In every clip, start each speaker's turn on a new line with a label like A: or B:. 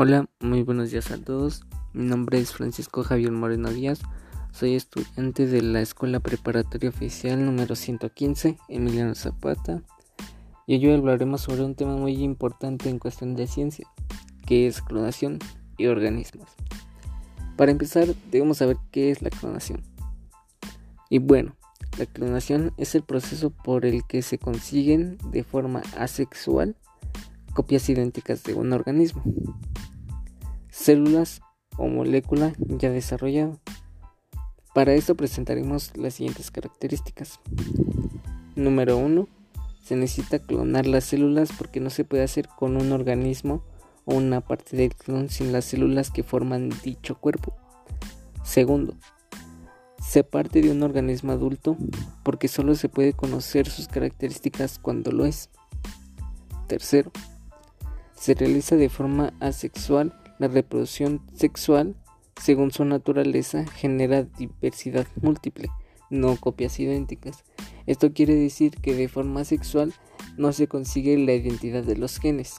A: Hola, muy buenos días a todos. Mi nombre es Francisco Javier Moreno Díaz. Soy estudiante de la Escuela Preparatoria Oficial número 115, Emiliano Zapata. Y hoy hablaremos sobre un tema muy importante en cuestión de ciencia, que es clonación y organismos. Para empezar, debemos saber qué es la clonación. Y bueno, la clonación es el proceso por el que se consiguen de forma asexual copias idénticas de un organismo células o molécula ya desarrollado. Para esto presentaremos las siguientes características. Número 1. Se necesita clonar las células porque no se puede hacer con un organismo o una parte del clon sin las células que forman dicho cuerpo. Segundo, se parte de un organismo adulto porque solo se puede conocer sus características cuando lo es. Tercero, se realiza de forma asexual la reproducción sexual, según su naturaleza, genera diversidad múltiple, no copias idénticas. Esto quiere decir que de forma sexual no se consigue la identidad de los genes,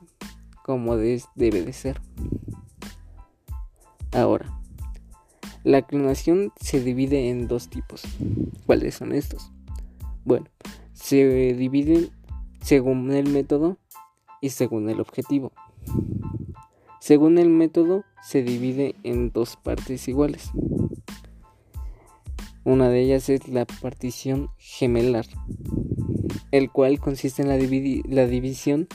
A: como debe de ser. Ahora, la clonación se divide en dos tipos. ¿Cuáles son estos? Bueno, se dividen según el método y según el objetivo. Según el método, se divide en dos partes iguales. Una de ellas es la partición gemelar, el cual consiste en la, división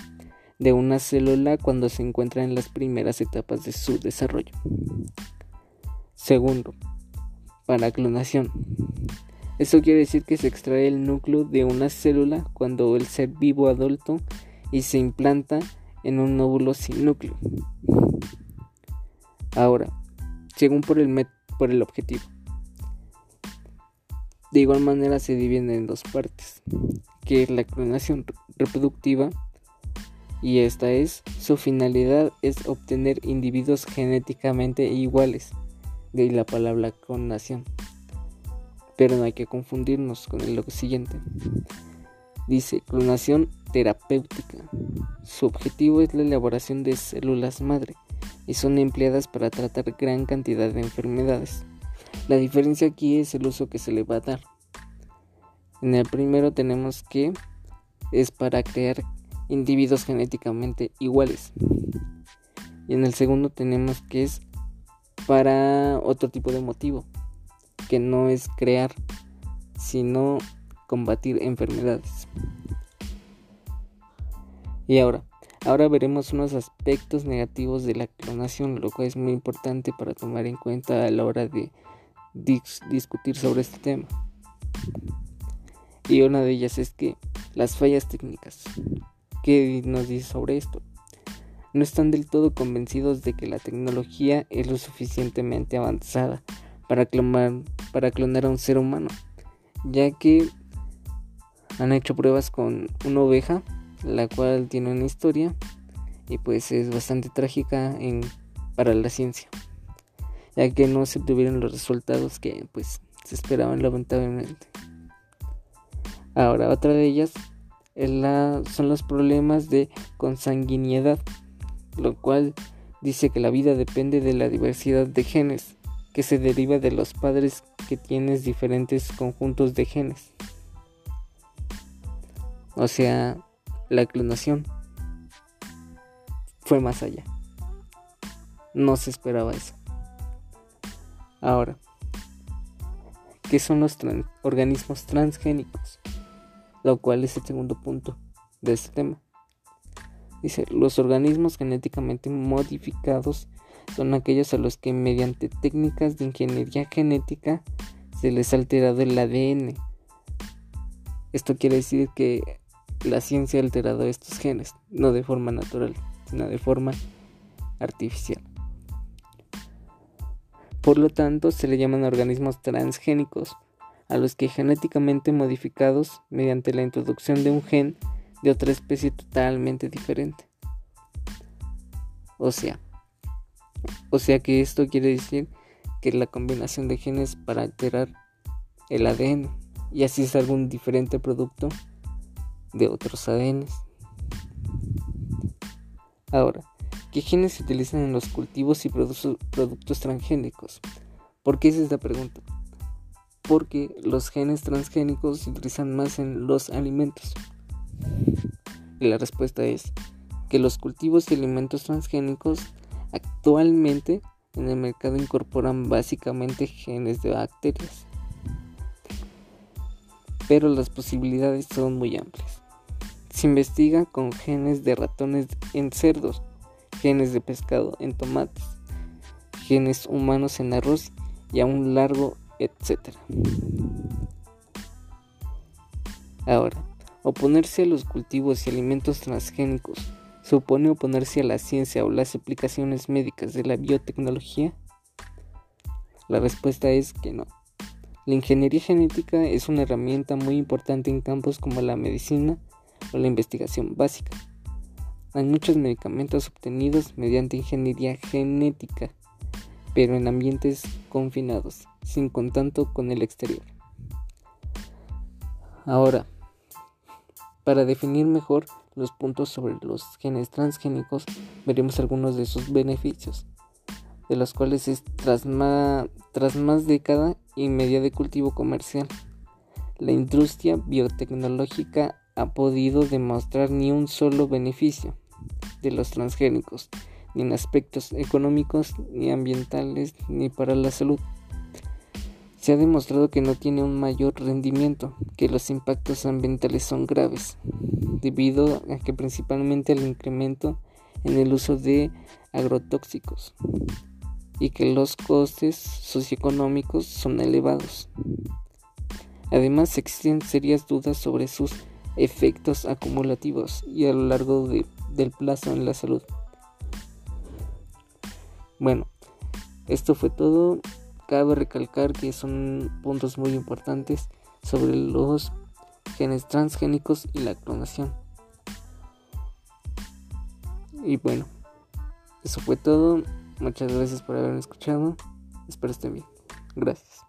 A: de una célula cuando se encuentra en las primeras etapas de su desarrollo. Segundo, para clonación. Esto quiere decir que se extrae el núcleo de una célula cuando el ser vivo adulto y se implanta en un óvulo sin núcleo. Ahora, según por el, por el objetivo. De igual manera se dividen en dos partes, que es la clonación reproductiva y esta es su finalidad es obtener individuos genéticamente iguales, de la palabra clonación. Pero no hay que confundirnos con lo siguiente. Dice clonación terapéutica. Su objetivo es la elaboración de células madre y son empleadas para tratar gran cantidad de enfermedades. La diferencia aquí es el uso que se le va a dar. En el primero tenemos que es para crear individuos genéticamente iguales. Y en el segundo tenemos que es para otro tipo de motivo, que no es crear, sino combatir enfermedades. Y ahora, ahora veremos unos aspectos negativos de la clonación, lo cual es muy importante para tomar en cuenta a la hora de discutir sobre este tema. Y una de ellas es que las fallas técnicas. ¿Qué nos dice sobre esto? No están del todo convencidos de que la tecnología es lo suficientemente avanzada para clonar, para clonar a un ser humano, ya que han hecho pruebas con una oveja, la cual tiene una historia y pues es bastante trágica en, para la ciencia, ya que no se tuvieron los resultados que pues se esperaban lamentablemente. Ahora, otra de ellas es la, son los problemas de consanguinidad, lo cual dice que la vida depende de la diversidad de genes, que se deriva de los padres que tienes diferentes conjuntos de genes. O sea, la clonación fue más allá. No se esperaba eso. Ahora, ¿qué son los organismos transgénicos? Lo cual es el segundo punto de este tema. Dice, los organismos genéticamente modificados son aquellos a los que mediante técnicas de ingeniería genética se les ha alterado el ADN. Esto quiere decir que la ciencia ha alterado estos genes, no de forma natural, sino de forma artificial. Por lo tanto, se le llaman organismos transgénicos, a los que genéticamente modificados mediante la introducción de un gen de otra especie totalmente diferente. O sea, o sea que esto quiere decir que la combinación de genes para alterar el ADN y así es algún diferente producto de otros ADNs. Ahora, ¿Qué genes se utilizan en los cultivos y productos transgénicos? ¿Por qué es esta pregunta? Porque los genes transgénicos se utilizan más en los alimentos. Y la respuesta es que los cultivos y alimentos transgénicos actualmente en el mercado incorporan básicamente genes de bacterias. Pero las posibilidades son muy amplias. Se investiga con genes de ratones en cerdos genes de pescado en tomates, genes humanos en arroz y a un largo etcétera. Ahora, oponerse a los cultivos y alimentos transgénicos supone oponerse a la ciencia o las aplicaciones médicas de la biotecnología? La respuesta es que no. La ingeniería genética es una herramienta muy importante en campos como la medicina o la investigación básica. Hay muchos medicamentos obtenidos mediante ingeniería genética, pero en ambientes confinados, sin contacto con el exterior. Ahora, para definir mejor los puntos sobre los genes transgénicos, veremos algunos de sus beneficios, de los cuales es tras más, tras más década y media de cultivo comercial. La industria biotecnológica ha podido demostrar ni un solo beneficio de los transgénicos, ni en aspectos económicos, ni ambientales, ni para la salud. Se ha demostrado que no tiene un mayor rendimiento, que los impactos ambientales son graves, debido a que principalmente el incremento en el uso de agrotóxicos y que los costes socioeconómicos son elevados. Además existen serias dudas sobre sus efectos acumulativos y a lo largo de del plazo en la salud. Bueno, esto fue todo. Cabe recalcar que son puntos muy importantes sobre los genes transgénicos y la clonación. Y bueno, eso fue todo. Muchas gracias por haberme escuchado. Espero estén bien. Gracias.